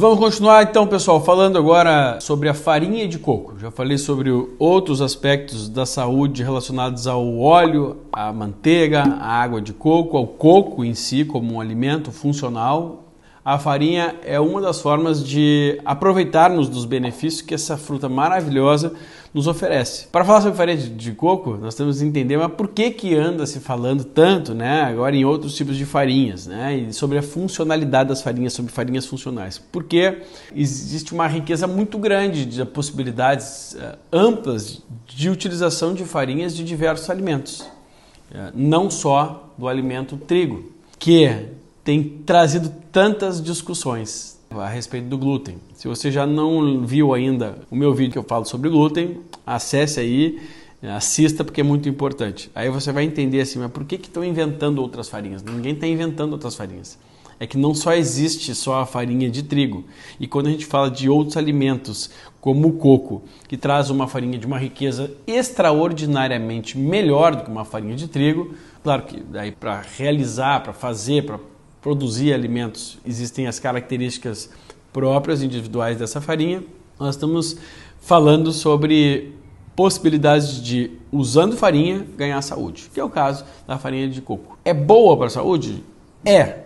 Vamos continuar então, pessoal, falando agora sobre a farinha de coco. Já falei sobre outros aspectos da saúde relacionados ao óleo, à manteiga, à água de coco, ao coco em si como um alimento funcional a farinha é uma das formas de aproveitarmos dos benefícios que essa fruta maravilhosa nos oferece. Para falar sobre farinha de coco, nós temos que entender mas por que, que anda se falando tanto, né, agora em outros tipos de farinhas, né, e sobre a funcionalidade das farinhas, sobre farinhas funcionais. Porque existe uma riqueza muito grande de possibilidades uh, amplas de utilização de farinhas de diversos alimentos, uh, não só do alimento trigo, que tem trazido tantas discussões a respeito do glúten. Se você já não viu ainda o meu vídeo que eu falo sobre glúten, acesse aí, assista porque é muito importante. Aí você vai entender assim, mas por que estão inventando outras farinhas? Ninguém está inventando outras farinhas. É que não só existe só a farinha de trigo. E quando a gente fala de outros alimentos, como o coco, que traz uma farinha de uma riqueza extraordinariamente melhor do que uma farinha de trigo, claro que daí para realizar, para fazer, para produzir alimentos, existem as características próprias, individuais dessa farinha. Nós estamos falando sobre possibilidades de, usando farinha, ganhar saúde, que é o caso da farinha de coco. É boa para a saúde? É.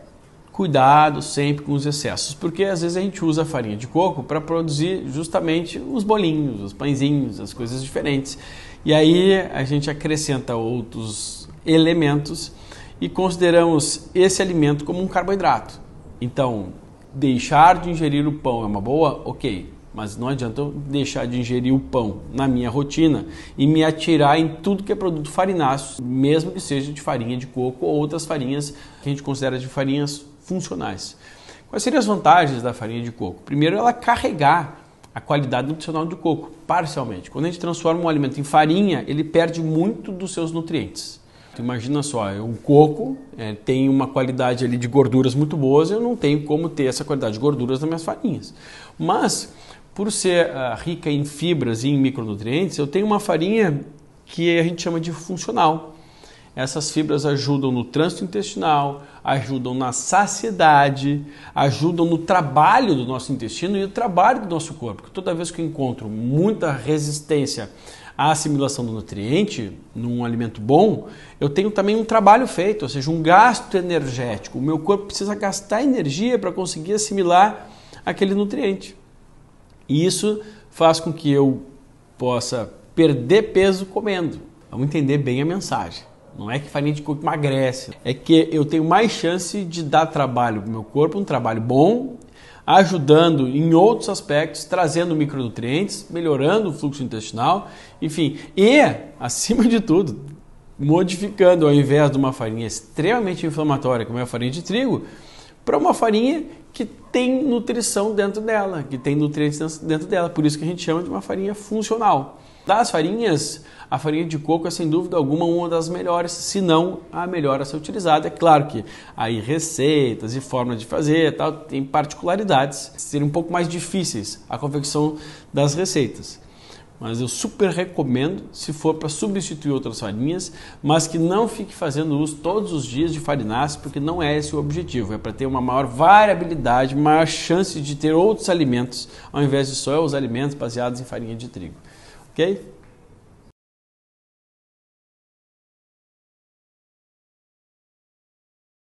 Cuidado sempre com os excessos, porque às vezes a gente usa a farinha de coco para produzir justamente os bolinhos, os pãezinhos, as coisas diferentes. E aí a gente acrescenta outros elementos e consideramos esse alimento como um carboidrato. Então, deixar de ingerir o pão é uma boa? Ok, mas não adianta eu deixar de ingerir o pão na minha rotina e me atirar em tudo que é produto farináceo, mesmo que seja de farinha de coco ou outras farinhas que a gente considera de farinhas funcionais. Quais seriam as vantagens da farinha de coco? Primeiro, ela carregar a qualidade nutricional do coco, parcialmente. Quando a gente transforma um alimento em farinha, ele perde muito dos seus nutrientes. Imagina só, o coco é, tem uma qualidade ali de gorduras muito boas, eu não tenho como ter essa qualidade de gorduras nas minhas farinhas. Mas, por ser uh, rica em fibras e em micronutrientes, eu tenho uma farinha que a gente chama de funcional. Essas fibras ajudam no trânsito intestinal, ajudam na saciedade, ajudam no trabalho do nosso intestino e o trabalho do nosso corpo. Toda vez que eu encontro muita resistência à assimilação do nutriente num alimento bom, eu tenho também um trabalho feito, ou seja, um gasto energético. O meu corpo precisa gastar energia para conseguir assimilar aquele nutriente. E isso faz com que eu possa perder peso comendo. Vamos entender bem a mensagem. Não é que farinha de coco emagrece, é que eu tenho mais chance de dar trabalho para o meu corpo, um trabalho bom ajudando em outros aspectos, trazendo micronutrientes, melhorando o fluxo intestinal, enfim, e, acima de tudo, modificando ao invés de uma farinha extremamente inflamatória, como é a farinha de trigo, para uma farinha que tem nutrição dentro dela, que tem nutrientes dentro dela. Por isso que a gente chama de uma farinha funcional. Das farinhas, a farinha de coco é sem dúvida alguma uma das melhores, se não a melhor a ser utilizada. É claro que aí receitas e formas de fazer tal, tem particularidades, seriam um pouco mais difíceis a confecção das receitas. Mas eu super recomendo se for para substituir outras farinhas, mas que não fique fazendo uso todos os dias de farináceos, porque não é esse o objetivo. É para ter uma maior variabilidade, maior chance de ter outros alimentos, ao invés de só os alimentos baseados em farinha de trigo. Ok?